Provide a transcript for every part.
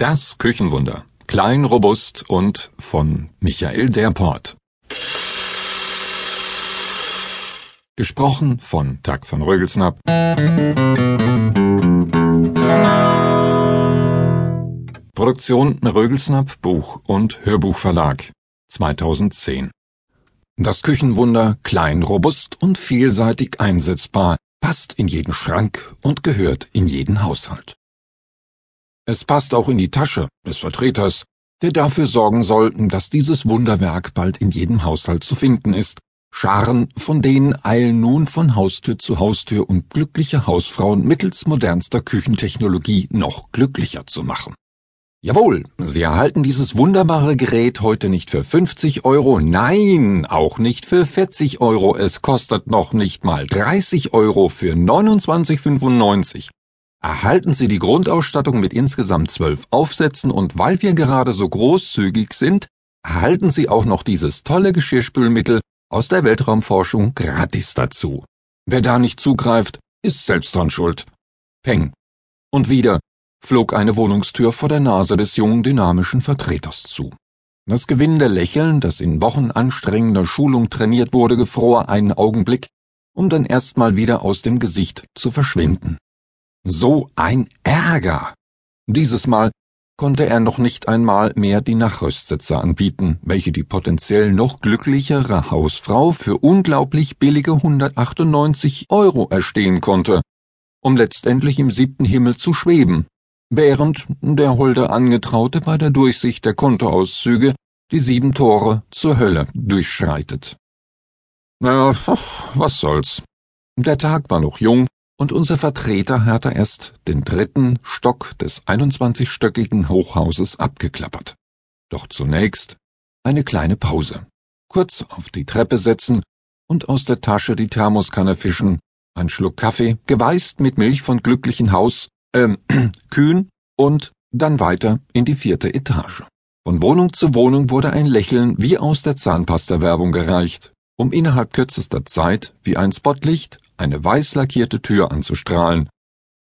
Das Küchenwunder. Klein, robust und von Michael Derport. Gesprochen von Tag von Rögelsnapp. Produktion Rögelsnapp Buch und Hörbuchverlag 2010. Das Küchenwunder klein, robust und vielseitig einsetzbar, passt in jeden Schrank und gehört in jeden Haushalt. Es passt auch in die Tasche des Vertreters, der dafür sorgen soll, dass dieses Wunderwerk bald in jedem Haushalt zu finden ist. Scharen von denen eilen nun von Haustür zu Haustür, um glückliche Hausfrauen mittels modernster Küchentechnologie noch glücklicher zu machen. Jawohl, Sie erhalten dieses wunderbare Gerät heute nicht für 50 Euro, nein, auch nicht für 40 Euro, es kostet noch nicht mal 30 Euro für 29,95 erhalten Sie die Grundausstattung mit insgesamt zwölf Aufsätzen und weil wir gerade so großzügig sind, erhalten Sie auch noch dieses tolle Geschirrspülmittel aus der Weltraumforschung gratis dazu. Wer da nicht zugreift, ist selbst dran schuld. Peng. Und wieder flog eine Wohnungstür vor der Nase des jungen dynamischen Vertreters zu. Das gewinnende Lächeln, das in Wochen anstrengender Schulung trainiert wurde, gefror einen Augenblick, um dann erstmal wieder aus dem Gesicht zu verschwinden. So ein Ärger. Dieses Mal konnte er noch nicht einmal mehr die Nachrüstsitze anbieten, welche die potenziell noch glücklichere Hausfrau für unglaublich billige 198 Euro erstehen konnte, um letztendlich im siebten Himmel zu schweben, während der holde Angetraute bei der Durchsicht der Kontoauszüge die sieben Tore zur Hölle durchschreitet. Na, was soll's. Der Tag war noch jung, und unser Vertreter hatte erst den dritten Stock des 21-stöckigen Hochhauses abgeklappert. Doch zunächst eine kleine Pause. Kurz auf die Treppe setzen und aus der Tasche die Thermoskanne fischen, ein Schluck Kaffee, geweißt mit Milch von glücklichen Haus, ähm, Kühen und dann weiter in die vierte Etage. Von Wohnung zu Wohnung wurde ein Lächeln wie aus der Zahnpasta-Werbung gereicht, um innerhalb kürzester Zeit wie ein Spotlicht eine weiß lackierte Tür anzustrahlen.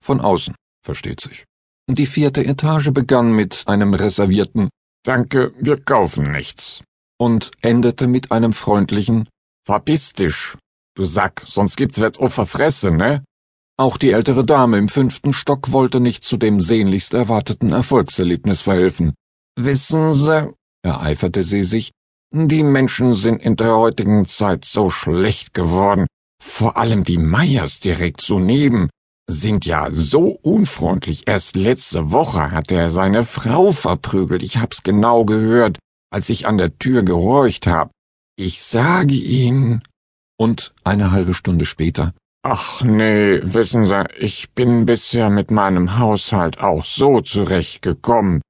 Von außen, versteht sich. Die vierte Etage begann mit einem reservierten Danke, wir kaufen nichts und endete mit einem freundlichen Verpiss dich, du Sack, sonst gibt's wett Fresse, ne? Auch die ältere Dame im fünften Stock wollte nicht zu dem sehnlichst erwarteten Erfolgserlebnis verhelfen. Wissen Sie, ereiferte sie sich, die Menschen sind in der heutigen Zeit so schlecht geworden. Vor allem die Meyers direkt so neben sind ja so unfreundlich. Erst letzte Woche hat er seine Frau verprügelt. Ich hab's genau gehört, als ich an der Tür gehorcht hab. Ich sage Ihnen. Und eine halbe Stunde später. Ach nee, wissen Sie, ich bin bisher mit meinem Haushalt auch so zurechtgekommen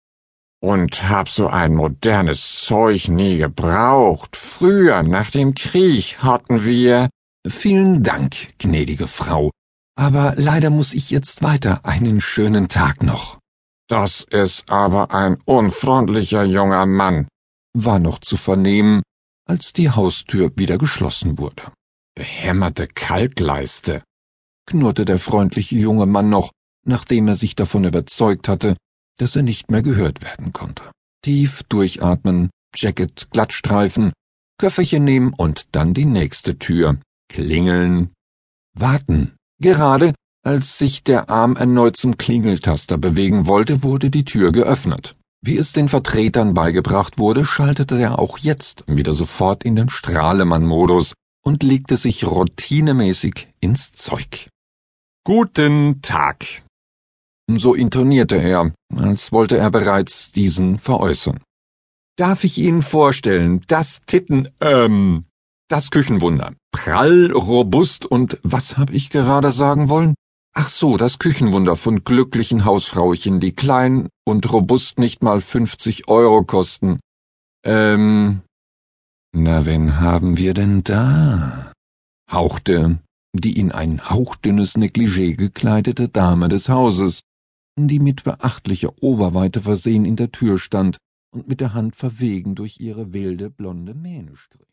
und hab so ein modernes Zeug nie gebraucht. Früher, nach dem Krieg, hatten wir. Vielen Dank, gnädige Frau. Aber leider muss ich jetzt weiter. Einen schönen Tag noch. Das ist aber ein unfreundlicher junger Mann, war noch zu vernehmen, als die Haustür wieder geschlossen wurde. Behämmerte Kalkleiste, knurrte der freundliche junge Mann noch, nachdem er sich davon überzeugt hatte, dass er nicht mehr gehört werden konnte. Tief durchatmen, Jacket glattstreifen, Köfferchen nehmen und dann die nächste Tür. Klingeln. Warten. Gerade als sich der Arm erneut zum Klingeltaster bewegen wollte, wurde die Tür geöffnet. Wie es den Vertretern beigebracht wurde, schaltete er auch jetzt wieder sofort in den Strahlemann-Modus und legte sich routinemäßig ins Zeug. Guten Tag, so intonierte er, als wollte er bereits diesen veräußern. Darf ich Ihnen vorstellen, das Titten, ähm, das Küchenwunder. Prall, robust und was hab ich gerade sagen wollen? Ach so, das Küchenwunder von glücklichen Hausfrauchen, die klein und robust nicht mal 50 Euro kosten. Ähm, na, wen haben wir denn da? hauchte die in ein hauchdünnes Negligé gekleidete Dame des Hauses, die mit beachtlicher Oberweite versehen in der Tür stand und mit der Hand verwegen durch ihre wilde blonde Mähne strich.